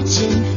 imagine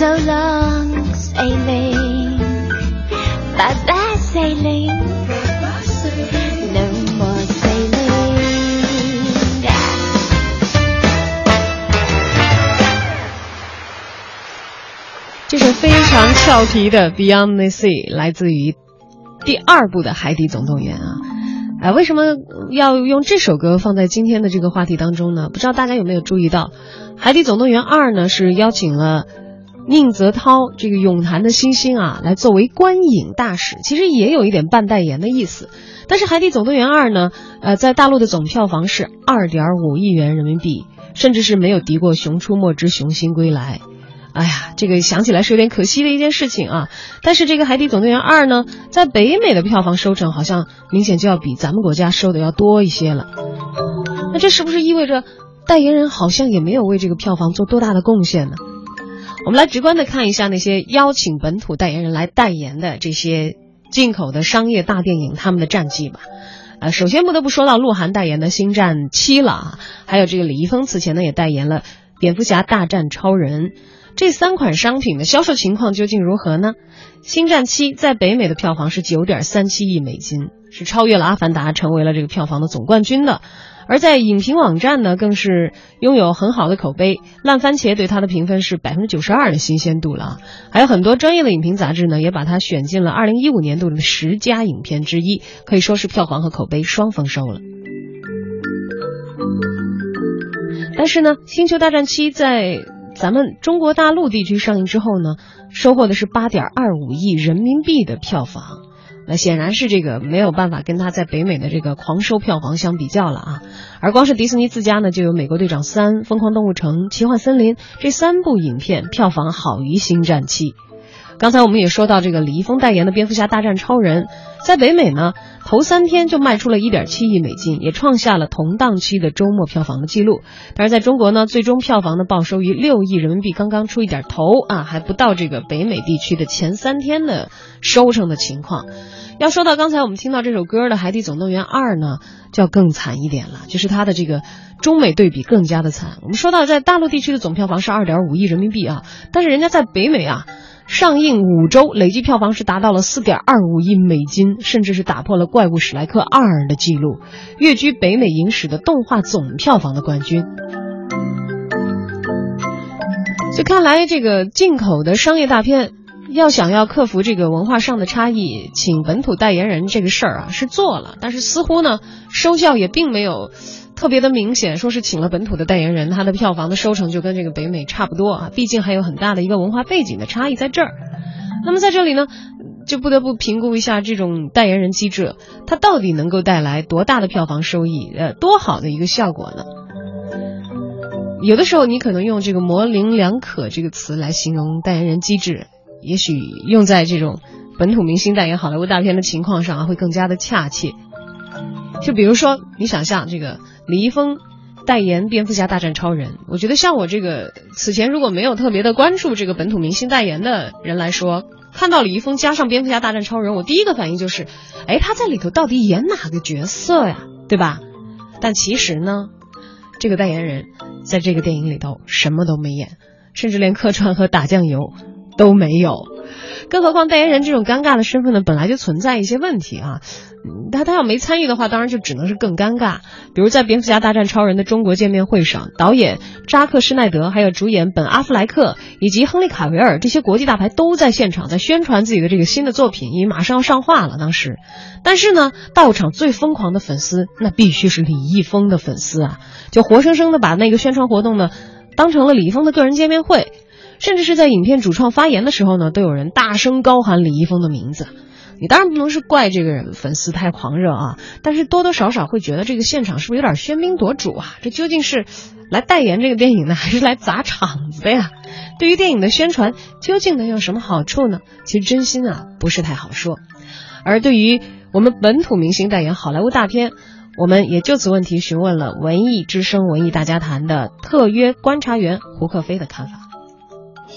这首非常俏皮的 Beyond the Sea 来自于第二部的《海底总动员》啊，哎，为什么要用这首歌放在今天的这个话题当中呢？不知道大家有没有注意到，《海底总动员二》呢是邀请了宁泽涛这个泳坛的新星啊来作为观影大使，其实也有一点半代言的意思。但是《海底总动员二》呢，呃，在大陆的总票房是二点五亿元人民币，甚至是没有敌过《熊出没之熊心归来》。哎呀，这个想起来是有点可惜的一件事情啊。但是这个《海底总动员二》呢，在北美的票房收成好像明显就要比咱们国家收的要多一些了。那这是不是意味着代言人好像也没有为这个票房做多大的贡献呢？我们来直观的看一下那些邀请本土代言人来代言的这些进口的商业大电影他们的战绩吧。呃，首先不得不说到鹿晗代言的《星战七》了啊，还有这个李易峰此前呢也代言了《蝙蝠侠大战超人》。这三款商品的销售情况究竟如何呢？《星战七》在北美的票房是九点三七亿美金，是超越了《阿凡达》，成为了这个票房的总冠军的。而在影评网站呢，更是拥有很好的口碑，烂番茄对它的评分是百分之九十二的新鲜度了。还有很多专业的影评杂志呢，也把它选进了二零一五年度的十佳影片之一，可以说是票房和口碑双丰收了。但是呢，《星球大战七》在咱们中国大陆地区上映之后呢，收获的是八点二五亿人民币的票房，那显然是这个没有办法跟他在北美的这个狂收票房相比较了啊。而光是迪士尼自家呢，就有《美国队长三》《疯狂动物城》《奇幻森林》这三部影片票房好于《星战七》。刚才我们也说到，这个李易峰代言的《蝙蝠侠大战超人》在北美呢。头三天就卖出了一点七亿美金，也创下了同档期的周末票房的记录。但是在中国呢，最终票房呢报收于六亿人民币，刚刚出一点头啊，还不到这个北美地区的前三天的收成的情况。要说到刚才我们听到这首歌的《海底总动员二》呢，就要更惨一点了，就是它的这个中美对比更加的惨。我们说到在大陆地区的总票房是二点五亿人民币啊，但是人家在北美啊。上映五周，累计票房是达到了四点二五亿美金，甚至是打破了《怪物史莱克二》的记录，跃居北美影史的动画总票房的冠军。就看来，这个进口的商业大片，要想要克服这个文化上的差异，请本土代言人这个事儿啊是做了，但是似乎呢收效也并没有。特别的明显，说是请了本土的代言人，他的票房的收成就跟这个北美差不多啊。毕竟还有很大的一个文化背景的差异在这儿。那么在这里呢，就不得不评估一下这种代言人机制，它到底能够带来多大的票房收益，呃，多好的一个效果呢？有的时候你可能用这个模棱两可这个词来形容代言人机制，也许用在这种本土明星代言好莱坞大片的情况上啊，会更加的恰切。就比如说，你想象这个。李易峰代言蝙蝠侠大战超人，我觉得像我这个此前如果没有特别的关注这个本土明星代言的人来说，看到李易峰加上蝙蝠侠大战超人，我第一个反应就是，哎，他在里头到底演哪个角色呀？对吧？但其实呢，这个代言人在这个电影里头什么都没演，甚至连客串和打酱油都没有。更何况代言人这种尴尬的身份呢，本来就存在一些问题啊。他他要没参与的话，当然就只能是更尴尬。比如在《蝙蝠侠大战超人》的中国见面会上，导演扎克施奈德，还有主演本阿弗莱克以及亨利卡维尔这些国际大牌都在现场，在宣传自己的这个新的作品，因为马上要上画了。当时，但是呢，到场最疯狂的粉丝，那必须是李易峰的粉丝啊，就活生生的把那个宣传活动呢，当成了李易峰的个人见面会，甚至是在影片主创发言的时候呢，都有人大声高喊李易峰的名字。你当然不能是怪这个人粉丝太狂热啊，但是多多少少会觉得这个现场是不是有点喧宾夺主啊？这究竟是来代言这个电影呢，还是来砸场子的呀？对于电影的宣传，究竟能有什么好处呢？其实真心啊不是太好说。而对于我们本土明星代言好莱坞大片，我们也就此问题询问了文艺之声文艺大家谈的特约观察员胡克飞的看法。《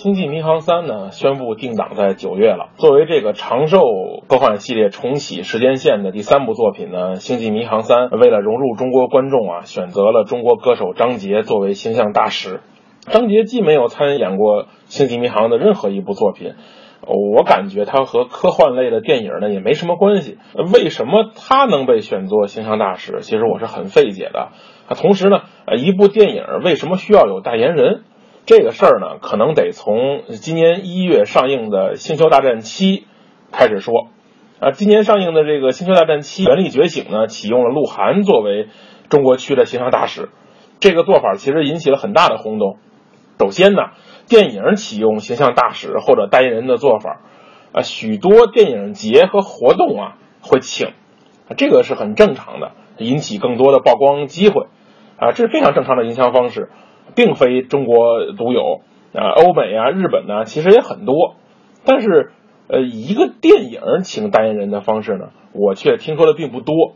星际迷航三》呢，宣布定档在九月了。作为这个长寿科幻系列重启时间线的第三部作品呢，《星际迷航三》为了融入中国观众啊，选择了中国歌手张杰作为形象大使。张杰既没有参演过《星际迷航》的任何一部作品，我感觉他和科幻类的电影呢也没什么关系。为什么他能被选作形象大使？其实我是很费解的。同时呢，一部电影为什么需要有代言人？这个事儿呢，可能得从今年一月上映的《星球大战七》开始说。啊，今年上映的这个《星球大战七：原力觉醒》呢，启用了鹿晗作为中国区的形象大使。这个做法其实引起了很大的轰动。首先呢，电影启用形象大使或者代言人的做法，啊，许多电影节和活动啊会请，这个是很正常的，引起更多的曝光机会。啊，这是非常正常的营销方式。并非中国独有啊，欧美啊、日本呢，其实也很多。但是，呃，一个电影请代言人的方式呢，我却听说的并不多。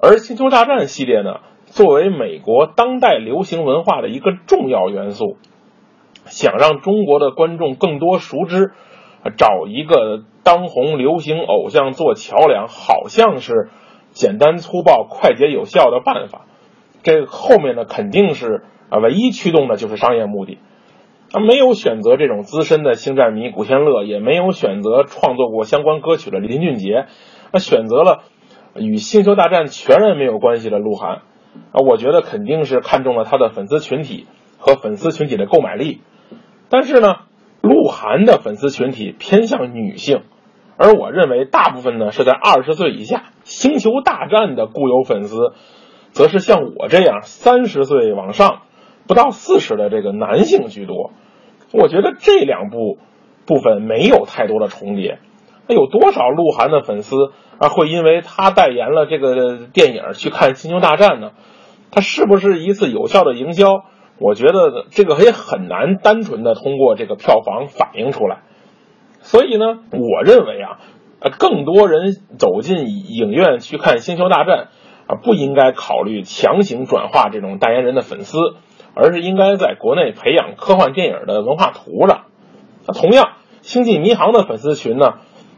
而《星球大战》系列呢，作为美国当代流行文化的一个重要元素，想让中国的观众更多熟知，找一个当红流行偶像做桥梁，好像是简单粗暴、快捷有效的办法。这后面呢，肯定是。啊，唯一驱动的就是商业目的，他没有选择这种资深的星战迷古天乐，也没有选择创作过相关歌曲的林俊杰，他选择了与星球大战全然没有关系的鹿晗，啊，我觉得肯定是看中了他的粉丝群体和粉丝群体的购买力，但是呢，鹿晗的粉丝群体偏向女性，而我认为大部分呢是在二十岁以下，星球大战的固有粉丝，则是像我这样三十岁往上。不到四十的这个男性居多，我觉得这两部部分没有太多的重叠。那有多少鹿晗的粉丝啊会因为他代言了这个电影去看《星球大战》呢？他是不是一次有效的营销？我觉得这个也很难单纯的通过这个票房反映出来。所以呢，我认为啊，呃，更多人走进影院去看《星球大战》啊，不应该考虑强行转化这种代言人的粉丝。而是应该在国内培养科幻电影的文化土壤。那同样，《星际迷航》的粉丝群呢，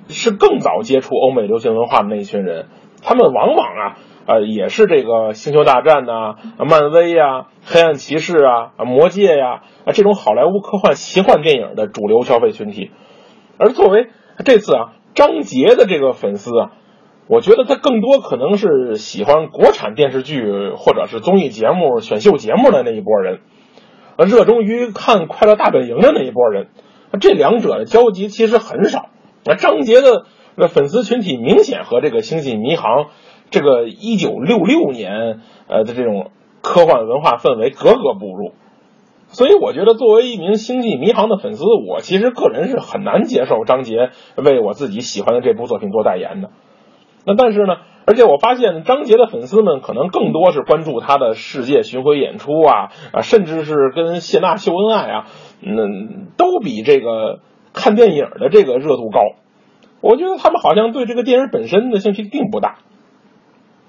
是更早接触欧美流行文化的那一群人。他们往往啊，呃，也是这个《星球大战》呐、漫威呀、黑暗骑士啊、魔戒呀啊这种好莱坞科幻奇幻电影的主流消费群体。而作为这次啊，张杰的这个粉丝啊。我觉得他更多可能是喜欢国产电视剧或者是综艺节目、选秀节目的那一波人，热衷于看《快乐大本营》的那一波人，这两者的交集其实很少。那张杰的粉丝群体明显和这个《星际迷航》这个一九六六年呃的这种科幻文化氛围格格不入，所以我觉得作为一名《星际迷航》的粉丝，我其实个人是很难接受张杰为我自己喜欢的这部作品做代言的。那但是呢，而且我发现张杰的粉丝们可能更多是关注他的世界巡回演出啊啊，甚至是跟谢娜秀恩爱啊，嗯，都比这个看电影的这个热度高。我觉得他们好像对这个电影本身的兴趣并不大。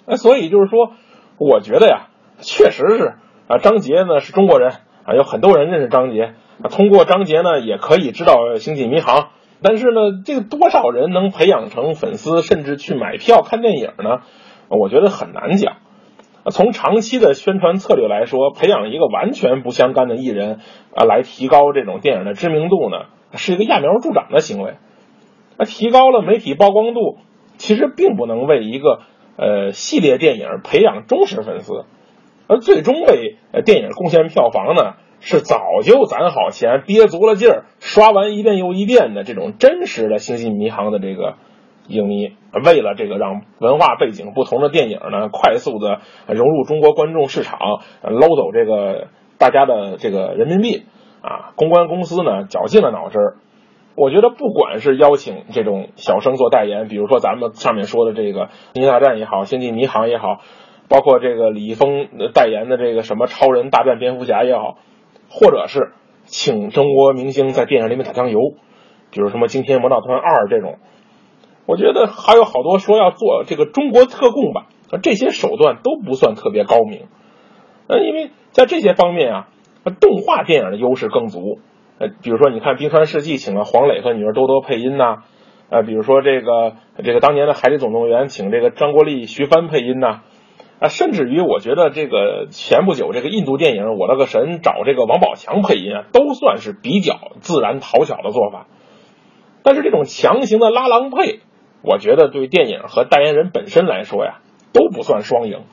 那所以就是说，我觉得呀，确实是啊，张杰呢是中国人啊，有很多人认识张杰啊，通过张杰呢也可以知道《星际迷航》。但是呢，这个多少人能培养成粉丝，甚至去买票看电影呢？我觉得很难讲。从长期的宣传策略来说，培养一个完全不相干的艺人啊，来提高这种电影的知名度呢，是一个揠苗助长的行为。那提高了媒体曝光度，其实并不能为一个呃系列电影培养忠实粉丝，而最终为电影贡献票房呢，是早就攒好钱、憋足了劲儿、刷完一遍又一遍的这种真实的《星际迷航》的这个影迷。为了这个让文化背景不同的电影呢，快速的融入中国观众市场，捞走这个大家的这个人民币啊，公关公司呢绞尽了脑汁儿。我觉得不管是邀请这种小生做代言，比如说咱们上面说的这个《星际大战》也好，《星际迷航》也好，包括这个李易峰代言的这个什么《超人大战蝙蝠侠》也好，或者是请中国明星在电影里面打酱油，比如什么《惊天魔盗团二》这种，我觉得还有好多说要做这个中国特供版，这些手段都不算特别高明。呃，因为在这些方面啊，动画电影的优势更足。呃，比如说，你看《冰川世纪》请了黄磊和女儿多多配音呐，呃，比如说这个这个当年的《海底总动员》请这个张国立、徐帆配音呐，啊，啊甚至于我觉得这个前不久这个印度电影《我那个神》找这个王宝强配音啊，都算是比较自然讨巧的做法。但是这种强行的拉郎配，我觉得对电影和代言人本身来说呀，都不算双赢。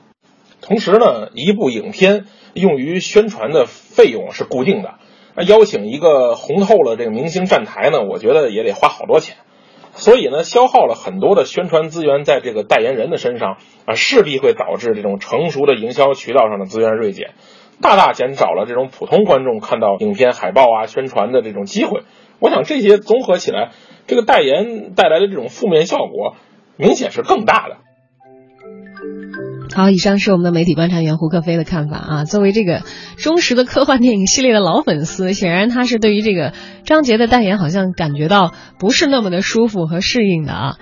同时呢，一部影片用于宣传的费用是固定的。那邀请一个红透了这个明星站台呢，我觉得也得花好多钱，所以呢，消耗了很多的宣传资源在这个代言人的身上啊，势必会导致这种成熟的营销渠道上的资源锐减，大大减少了这种普通观众看到影片海报啊、宣传的这种机会。我想这些综合起来，这个代言带来的这种负面效果，明显是更大的。好，以上是我们的媒体观察员胡克飞的看法啊。作为这个忠实的科幻电影系列的老粉丝，显然他是对于这个张杰的代言好像感觉到不是那么的舒服和适应的啊。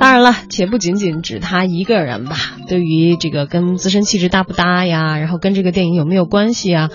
当然了，且不仅仅指他一个人吧。对于这个跟自身气质搭不搭呀，然后跟这个电影有没有关系啊？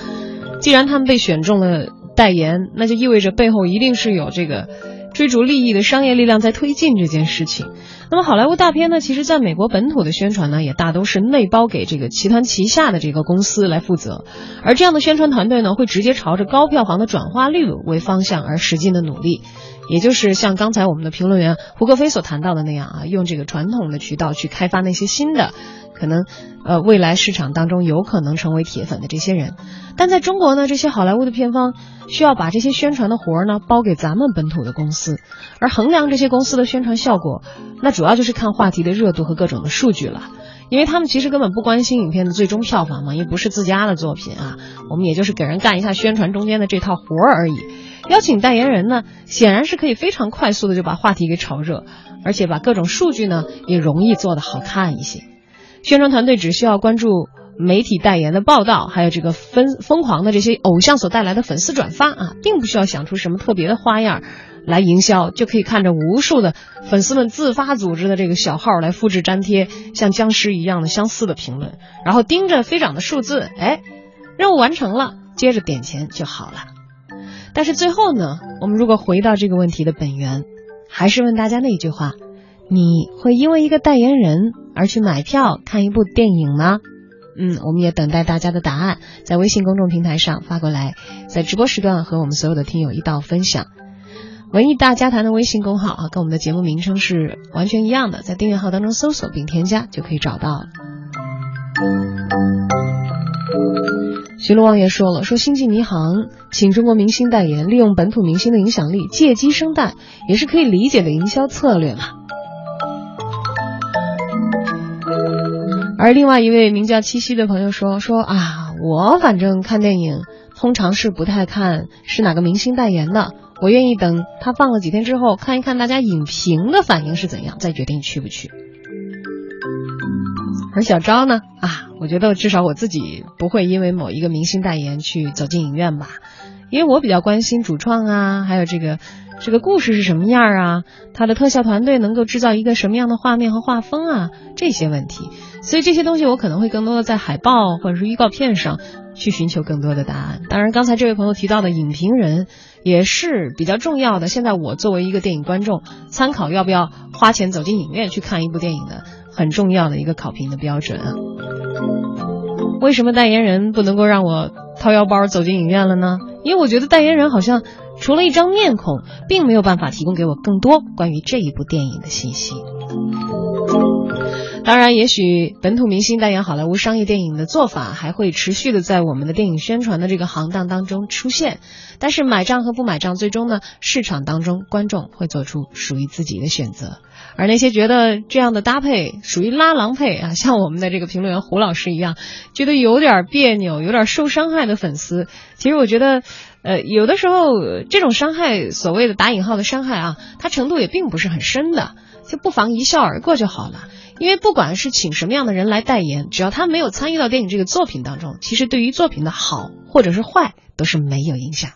既然他们被选中了代言，那就意味着背后一定是有这个。追逐利益的商业力量在推进这件事情。那么好莱坞大片呢，其实在美国本土的宣传呢，也大都是内包给这个集团旗下的这个公司来负责。而这样的宣传团队呢，会直接朝着高票房的转化率为方向而使劲的努力。也就是像刚才我们的评论员胡克飞所谈到的那样啊，用这个传统的渠道去开发那些新的。可能，呃，未来市场当中有可能成为铁粉的这些人，但在中国呢，这些好莱坞的片方需要把这些宣传的活儿呢包给咱们本土的公司，而衡量这些公司的宣传效果，那主主要就是看话题的热度和各种的数据了，因为他们其实根本不关心影片的最终票房嘛，也不是自家的作品啊，我们也就是给人干一下宣传中间的这套活儿而已。邀请代言人呢，显然是可以非常快速的就把话题给炒热，而且把各种数据呢也容易做得好看一些。宣传团队只需要关注媒体代言的报道，还有这个疯疯狂的这些偶像所带来的粉丝转发啊，并不需要想出什么特别的花样来营销，就可以看着无数的粉丝们自发组织的这个小号来复制粘贴像僵尸一样的相似的评论，然后盯着飞涨的数字，哎，任务完成了，接着点钱就好了。但是最后呢，我们如果回到这个问题的本源，还是问大家那句话：你会因为一个代言人？而去买票看一部电影吗？嗯，我们也等待大家的答案，在微信公众平台上发过来，在直播时段和我们所有的听友一道分享。文艺大家谈的微信公号啊，跟我们的节目名称是完全一样的，在订阅号当中搜索并添加就可以找到了。徐璐望也说了，说星际迷航请中国明星代言，利用本土明星的影响力借机生蛋，也是可以理解的营销策略嘛。而另外一位名叫七夕的朋友说：“说啊，我反正看电影通常是不太看是哪个明星代言的，我愿意等他放了几天之后看一看大家影评的反应是怎样，再决定去不去。”而小昭呢？啊，我觉得至少我自己不会因为某一个明星代言去走进影院吧，因为我比较关心主创啊，还有这个。这个故事是什么样啊？它的特效团队能够制造一个什么样的画面和画风啊？这些问题，所以这些东西我可能会更多的在海报或者是预告片上去寻求更多的答案。当然，刚才这位朋友提到的影评人也是比较重要的。现在我作为一个电影观众，参考要不要花钱走进影院去看一部电影的很重要的一个考评的标准。为什么代言人不能够让我掏腰包走进影院了呢？因为我觉得代言人好像。除了一张面孔，并没有办法提供给我更多关于这一部电影的信息。当然，也许本土明星代言好莱坞商业电影的做法还会持续的在我们的电影宣传的这个行当当中出现，但是买账和不买账，最终呢，市场当中观众会做出属于自己的选择。而那些觉得这样的搭配属于拉郎配啊，像我们的这个评论员胡老师一样，觉得有点别扭、有点受伤害的粉丝，其实我觉得，呃，有的时候这种伤害，所谓的打引号的伤害啊，它程度也并不是很深的，就不妨一笑而过就好了。因为不管是请什么样的人来代言，只要他没有参与到电影这个作品当中，其实对于作品的好或者是坏都是没有影响。